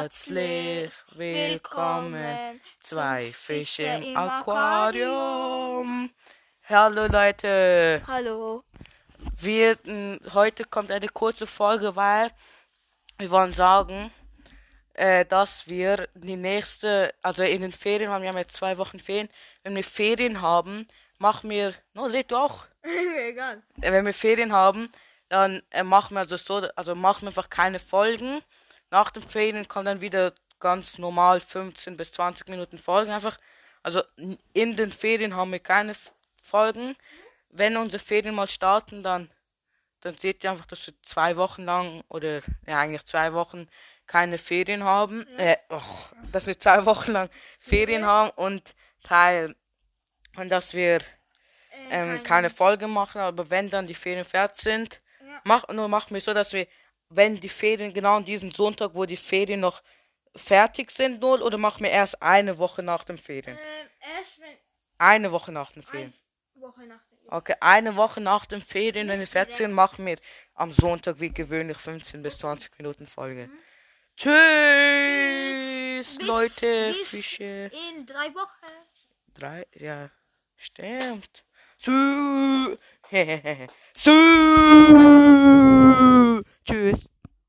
Herzlich willkommen, zwei Fische im Aquarium. Hallo Leute, Hallo. wir, m, heute kommt eine kurze Folge, weil wir wollen sagen, äh, dass wir die nächste, also in den Ferien haben wir haben jetzt zwei Wochen Ferien, wenn wir Ferien haben, machen wir, no, du auch. Egal. Äh, wenn wir Ferien haben, dann äh, machen wir also so, also machen wir einfach keine Folgen. Nach den Ferien kommen dann wieder ganz normal 15 bis 20 Minuten Folgen einfach. Also in den Ferien haben wir keine Folgen. Wenn unsere Ferien mal starten, dann dann seht ihr einfach, dass wir zwei Wochen lang oder ja eigentlich zwei Wochen keine Ferien haben. Äh, oh, dass wir zwei Wochen lang Ferien haben und Teil und dass wir ähm, keine Folge machen, aber wenn dann die Ferien fertig sind, mach, nur machen wir so, dass wir, wenn die Ferien genau an diesem Sonntag, wo die Ferien noch fertig sind, null, oder machen wir erst eine Woche nach den Ferien? Ähm, erst wenn Eine Woche nach den Ferien. eine Woche nach dem Okay, eine Woche nach den Ferien, wenn wir fertig sind, machen wir am Sonntag wie gewöhnlich 15 bis 20 Minuten Folge. Tschüss, Bis- Leute, bis Fische. In drei Wochen. Drei, ja, stimmt. Su, Tschüss.